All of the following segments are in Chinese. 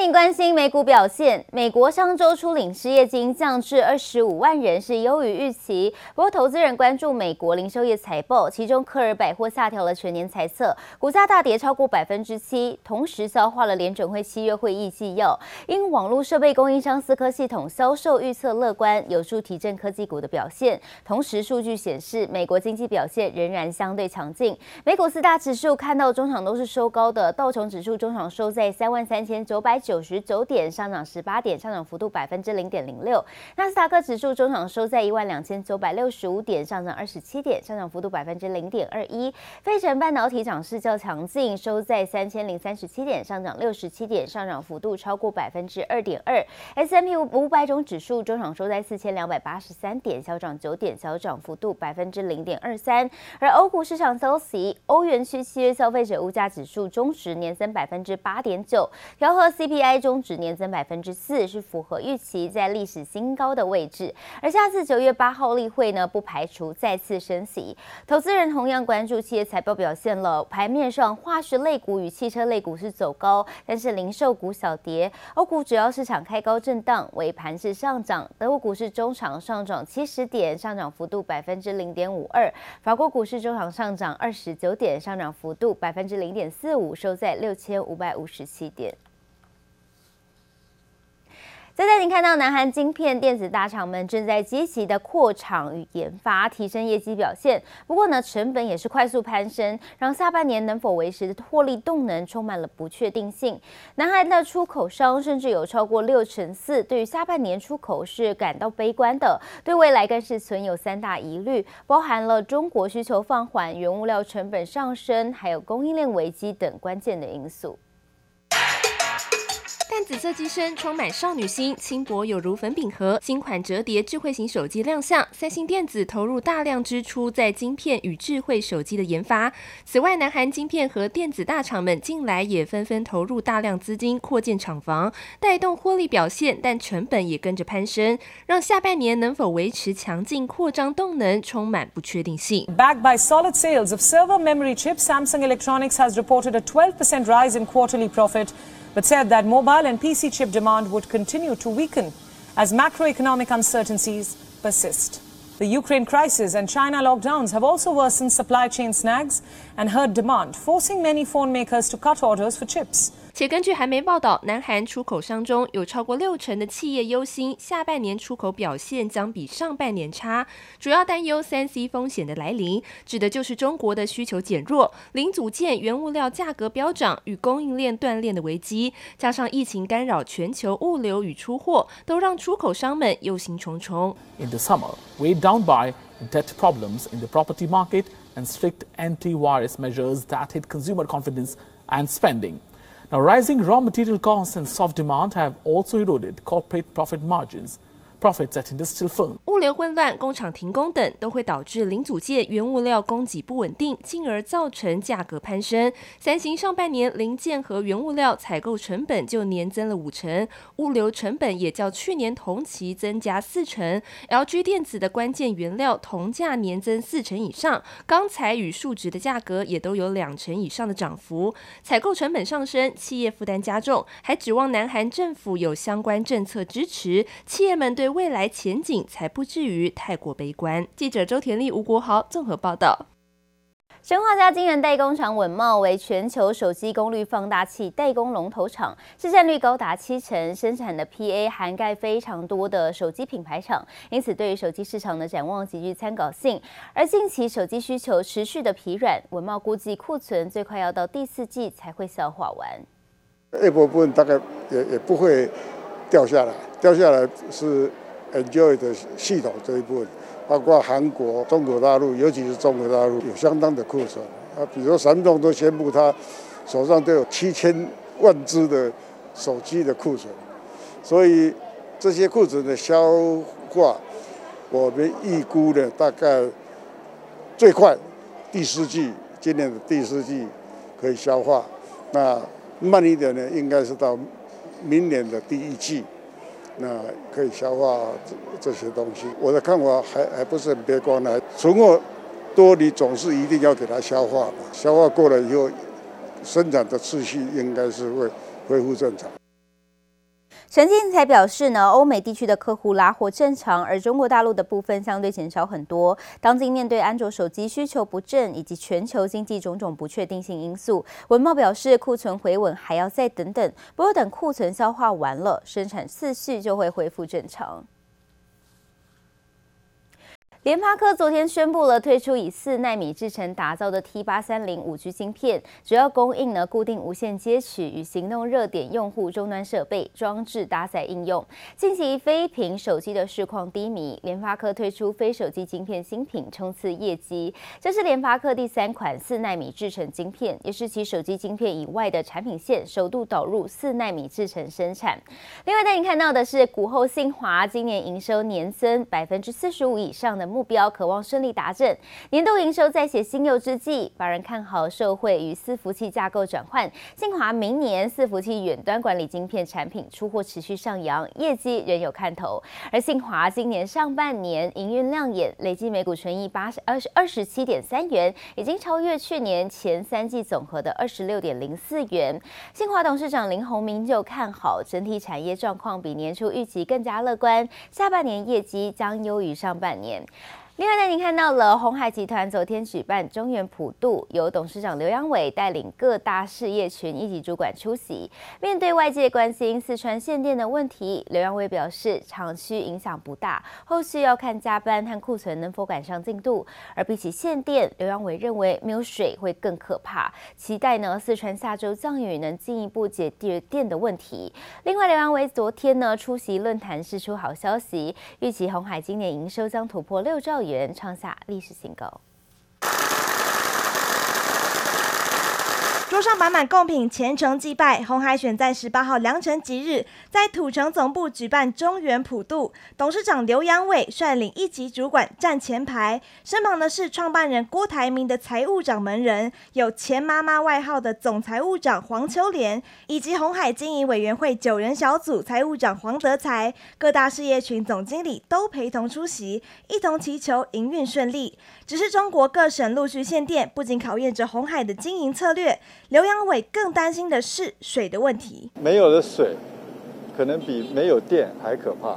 您关心美股表现。美国上周初领失业金降至二十五万人，是优于预期。不过，投资人关注美国零售业财报，其中科尔百货下调了全年财测，股价大跌超过百分之七，同时消化了联准会七月会议纪要。因网络设备供应商思科系统销售预测乐观，有助提振科技股的表现。同时，数据显示美国经济表现仍然相对强劲。美股四大指数看到中场都是收高的，道琼指数中场收在三万三千九百。九九十九点，上涨十八点，上涨幅度百分之零点零六。纳斯达克指数中场收在一万两千九百六十五点，上涨二十七点，上涨幅度百分之零点二一。费城半导体涨势较强劲，收在三千零三十七点，上涨六十七点，上涨幅度超过百分之二点二。S M P 五百种指数中场收在四千两百八十三点，小涨九点，小涨幅度百分之零点二三。而欧股市场消息，欧元区七月消费者物价指数终值年增百分之八点九，调和 C。CPI 中值年增百分之四，是符合预期，在历史新高的位置。而下次九月八号例会呢，不排除再次升息。投资人同样关注企业财报表现了。盘面上，化学类股与汽车类股是走高，但是零售股小跌。欧股主要市场开高震荡，尾盘是上涨。德国股市中场上涨七十点，上涨幅度百分之零点五二。法国股市中场上涨二十九点，上涨幅度百分之零点四五，收在六千五百五十七点。现在您看到，南韩晶片电子大厂们正在积极的扩厂与研发，提升业绩表现。不过呢，成本也是快速攀升，让下半年能否维持的获利动能充满了不确定性。南韩的出口商甚至有超过六成四对于下半年出口是感到悲观的，对未来更是存有三大疑虑，包含了中国需求放缓、原物料成本上升，还有供应链危机等关键的因素。淡紫色机身充满少女心，轻薄有如粉饼盒。新款折叠智慧型手机亮相，三星电子投入大量支出在晶片与智慧手机的研发。此外，南韩晶片和电子大厂们近来也纷纷投入大量资金扩建厂房，带动获利表现，但成本也跟着攀升，让下半年能否维持强劲扩张动能充满不确定性。Backed by solid sales of server memory chips, Samsung Electronics has reported a 12% rise in quarterly profit. But said that mobile and PC chip demand would continue to weaken as macroeconomic uncertainties persist. The Ukraine crisis and China lockdowns have also worsened supply chain snags and hurt demand, forcing many phone makers to cut orders for chips. 且根据韩媒报道，南韩出口商中有超过六成的企业忧心下半年出口表现将比上半年差，主要担忧三 C 风险的来临，指的就是中国的需求减弱、零组件、原物料价格飙涨与供应链断链的危机，加上疫情干扰全球物流与出货，都让出口商们忧心忡忡。In the summer, w e down by debt problems in the property market and strict anti-virus measures that hit consumer confidence and spending. Now, rising raw material costs and soft demand have also eroded corporate profit margins. 物流混乱、工厂停工等，都会导致零组件、原物料供给不稳定，进而造成价格攀升。三星上半年零件和原物料采购成本就年增了五成，物流成本也较去年同期增加四成。LG 电子的关键原料铜价年增四成以上，钢材与树脂的价格也都有两成以上的涨幅。采购成本上升，企业负担加重，还指望南韩政府有相关政策支持，企业们对未来前景才不至于太过悲观。记者周田丽、吴国豪综合报道。生化家晶圆代工厂稳懋为全球手机功率放大器代工龙头厂，市占率高达七成，生产的 PA 涵盖非常多的手机品牌厂，因此对于手机市场的展望极具参考性。而近期手机需求持续的疲软，稳懋估计库存最快要到第四季才会消化完。一部分大概也也不会掉下来，掉下来是。Enjoy 的系统这一部分，包括韩国、中国大陆，尤其是中国大陆有相当的库存啊。比如说三众都宣布，他手上都有七千万只的手机的库存，所以这些库存的消化，我们预估呢，大概最快第四季，今年的第四季可以消化。那慢一点呢，应该是到明年的第一季。那可以消化这这些东西，我的看法还还不是很悲观呢。存货多，你总是一定要给它消化，消化过了以后，生长的秩序应该是会恢复正常。陈建才表示呢，欧美地区的客户拉货正常，而中国大陆的部分相对减少很多。当今面对安卓手机需求不振以及全球经济种种不确定性因素，文茂表示库存回稳还要再等等，不过等库存消化完了，生产次序就会恢复正常。联发科昨天宣布了推出以四纳米制程打造的 T 八三零五 G 芯片，主要供应呢固定无线接取与行动热点用户终端设备装置搭载应用。近期非屏手机的市况低迷，联发科推出非手机晶片新品冲刺业绩。这是联发科第三款四纳米制程晶片，也是其手机晶片以外的产品线首度导入四纳米制程生产。另外带你看到的是，股后信华今年营收年增百分之四十五以上的。目标渴望顺利达成，年度营收再写新又之际，法人看好受惠于伺服器架构转换，信华明年伺服器远端管理晶片产品出货持续上扬，业绩仍有看头。而信华今年上半年营运亮眼，累计每股纯益八十二十二十七点三元，已经超越去年前三季总和的二十六点零四元。信华董事长林鸿明就看好整体产业状况比年初预期更加乐观，下半年业绩将优于上半年。另外呢，您看到了鸿海集团昨天举办中原普渡，由董事长刘扬伟带领各大事业群一级主管出席。面对外界关心四川限电的问题，刘扬伟表示，厂区影响不大，后续要看加班和库存能否赶上进度。而比起限电，刘扬伟认为没有水会更可怕，期待呢四川下周降雨能进一步解决电的问题。另外，刘扬伟昨天呢出席论坛，释出好消息，预期鸿海今年营收将突破六兆元。元创下历史新高。桌上满满贡品，虔诚祭拜。红海选在十八号良辰吉日，在土城总部举办中原普渡。董事长刘扬伟率领一级主管站前排，身旁的是创办人郭台铭的财务掌门人，有钱妈妈外号的总财务长黄秋莲，以及红海经营委员会九人小组财务长黄德才，各大事业群总经理都陪同出席，一同祈求营运顺利。只是中国各省陆续限电，不仅考验着红海的经营策略。刘扬伟更担心的是水的问题。没有了水，可能比没有电还可怕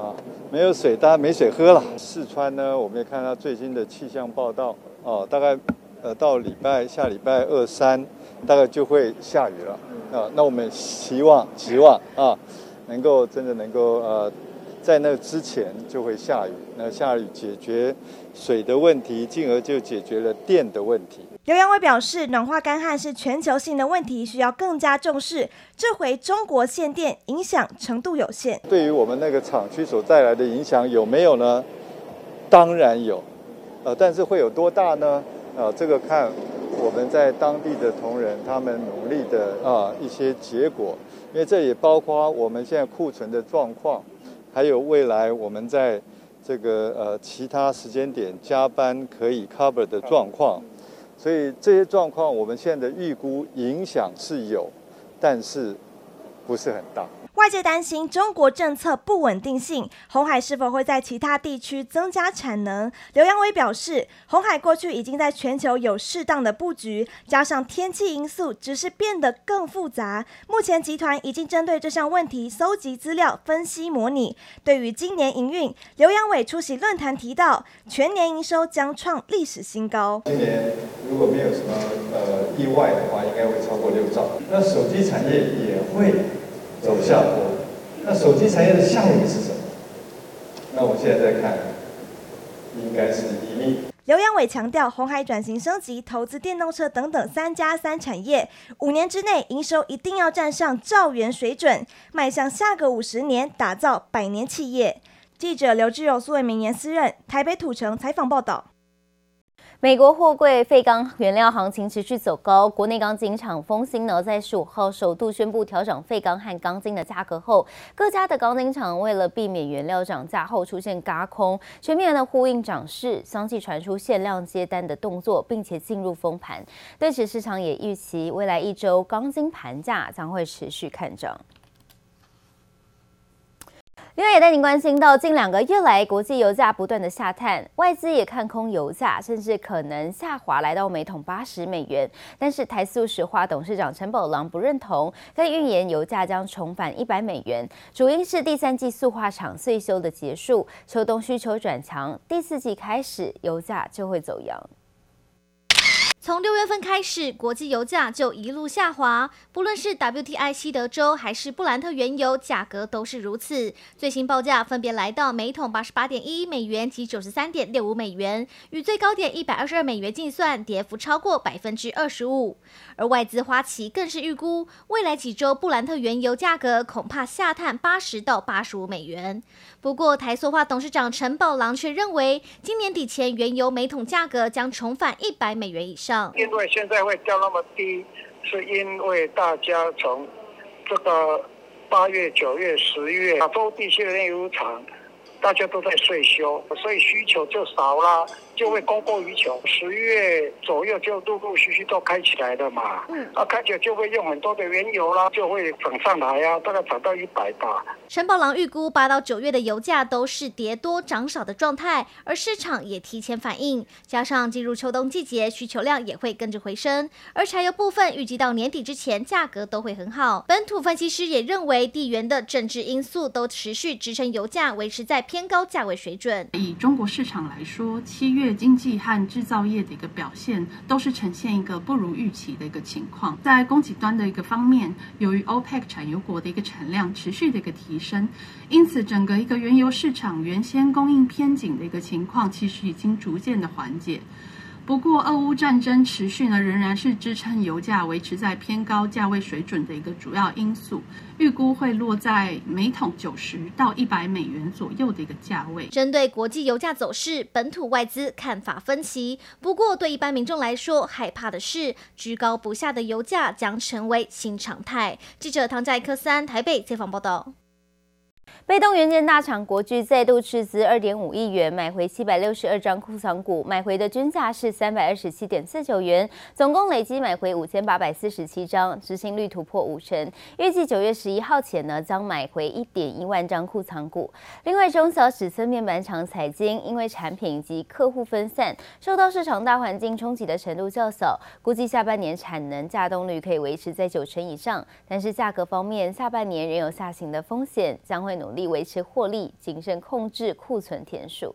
啊！没有水，大家没水喝了。四川呢，我们也看到最新的气象报道啊，大概呃到礼拜下礼拜二三，大概就会下雨了啊。那我们希望期望啊，能够真的能够呃。在那之前就会下雨，那下雨解决水的问题，进而就解决了电的问题。刘扬伟表示，暖化干旱是全球性的问题，需要更加重视。这回中国限电影响程度有限，对于我们那个厂区所带来的影响有没有呢？当然有，呃，但是会有多大呢？呃，这个看我们在当地的同仁他们努力的啊一些结果，因为这也包括我们现在库存的状况。还有未来我们在这个呃其他时间点加班可以 cover 的状况，所以这些状况我们现在的预估影响是有，但是不是很大。外界担心中国政策不稳定性，红海是否会在其他地区增加产能？刘扬伟表示，红海过去已经在全球有适当的布局，加上天气因素，只是变得更复杂。目前集团已经针对这项问题搜集资料、分析模拟。对于今年营运，刘扬伟出席论坛提到，全年营收将创历史新高。今年如果没有什么呃意外的话，应该会超过六兆。那手机产业也会。走下坡，那手机产业的下一个是什么？那我现在在看，应该是一密。刘扬伟强调，鸿海转型升级、投资电动车等等三加三产业，五年之内营收一定要站上兆元水准，迈向下个五十年打造百年企业。记者刘志柔、苏伟明言私任台北土城采访报道。美国货柜废钢原料行情持续走高，国内钢筋厂丰兴呢在十五号首度宣布调整废钢和钢筋的价格后，各家的钢筋厂为了避免原料涨价后出现轧空，全面的呼应涨势，相继传出限量接单的动作，并且进入封盘。对此，市场也预期未来一周钢筋盘价将会持续看涨。另外也带您关心到，近两个月来，国际油价不断的下探，外资也看空油价，甚至可能下滑来到每桶八十美元。但是台塑石化董事长陈宝郎不认同，更预言油价将重返一百美元，主因是第三季塑化厂岁修的结束，秋冬需求转强，第四季开始油价就会走扬。从六月份开始，国际油价就一路下滑，不论是 WTI 西德州还是布兰特原油，价格都是如此。最新报价分别来到每桶八十八点一美元及九十三点六五美元，与最高点一百二十二美元计算，跌幅超过百分之二十五。而外资花旗更是预估，未来几周布兰特原油价格恐怕下探八十到八十五美元。不过，台塑化董事长陈宝郎却认为，今年底前原油每桶价格将重返一百美元以上。因为现在会掉那么低，是因为大家从这个八月、九月、十月亚洲地区的炼油厂，大家都在税休，所以需求就少了。就会供过于求，十月左右就陆陆续续都开起来了嘛。嗯，啊，开起来就会用很多的原油啦，就会涨上来呀、啊，大概涨到一百吧。陈宝郎预估八到九月的油价都是跌多涨少的状态，而市场也提前反应，加上进入秋冬季节，需求量也会跟着回升。而柴油部分预计到年底之前价格都会很好。本土分析师也认为，地缘的政治因素都持续支撑油价维持在偏高价位水准。以中国市场来说，七月。经济和制造业的一个表现都是呈现一个不如预期的一个情况。在供给端的一个方面，由于 OPEC 产油国的一个产量持续的一个提升，因此整个一个原油市场原先供应偏紧的一个情况，其实已经逐渐的缓解。不过，俄乌战争持续呢，仍然是支撑油价维持在偏高价位水准的一个主要因素。预估会落在每桶九十到一百美元左右的一个价位。针对国际油价走势，本土外资看法分歧。不过，对一般民众来说，害怕的是居高不下的油价将成为新常态。记者唐在科三台北采访报道。被动元件大厂国巨再度斥资二点五亿元买回七百六十二张库藏股，买回的均价是三百二十七点四九元，总共累计买回五千八百四十七张，执行率突破五成。预计九月十一号前呢，将买回一点一万张库藏股。另外，中小尺寸面板厂彩晶因为产品及客户分散，受到市场大环境冲击的程度较小，估计下半年产能稼动率可以维持在九成以上。但是价格方面，下半年仍有下行的风险，将会努力维持获利，谨慎控制库存天数。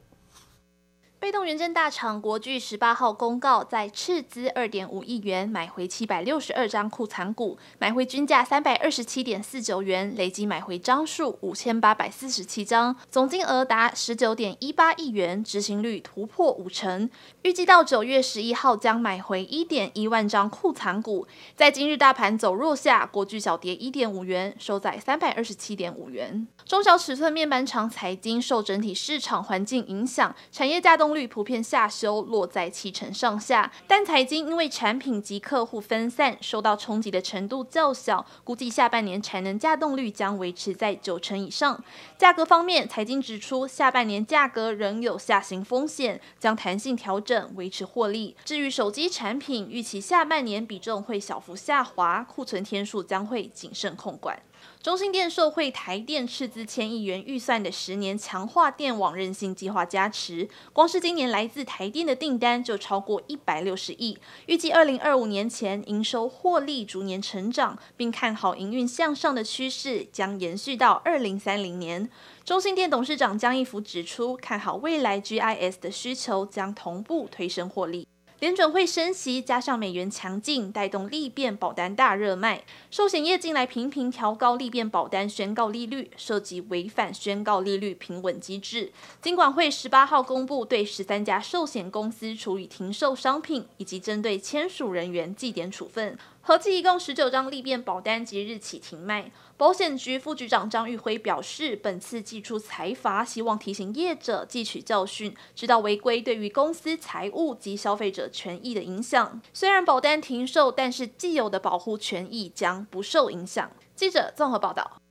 被动元件大厂国巨十八号公告，在斥资二点五亿元买回七百六十二张库藏股，买回均价三百二十七点四九元，累计买回张数五千八百四十七张，总金额达十九点一八亿元，执行率突破五成。预计到九月十一号将买回一点一万张库藏股。在今日大盘走弱下，国巨小跌一点五元，收在三百二十七点五元。中小尺寸面板厂财经受整体市场环境影响，产业稼动率普遍下修，落在七成上下。但财经因为产品及客户分散，受到冲击的程度较小，估计下半年产能稼动率将维持在九成以上。价格方面，财经指出，下半年价格仍有下行风险，将弹性调整，维持获利。至于手机产品，预期下半年比重会小幅下滑，库存天数将会谨慎控管。中兴电受惠台电斥资千亿元预算的十年强化电网韧性计划加持，光是今年来自台电的订单就超过一百六十亿。预计二零二五年前营收获利逐年成长，并看好营运向上的趋势将延续到二零三零年。中兴电董事长江一福指出，看好未来 GIS 的需求将同步推升获利。联准会升息，加上美元强劲，带动利变保单大热卖。寿险业近来频频调高利变保单宣告利率，涉及违反宣告利率平稳机制。金管会十八号公布对十三家寿险公司处以停售商品，以及针对签署人员记点处分。合计一共十九张利变保单即日起停卖。保险局副局长张玉辉表示，本次寄出财阀，希望提醒业者汲取教训，知道违规对于公司财务及消费者权益的影响。虽然保单停售，但是既有的保护权益将不受影响。记者综合报道。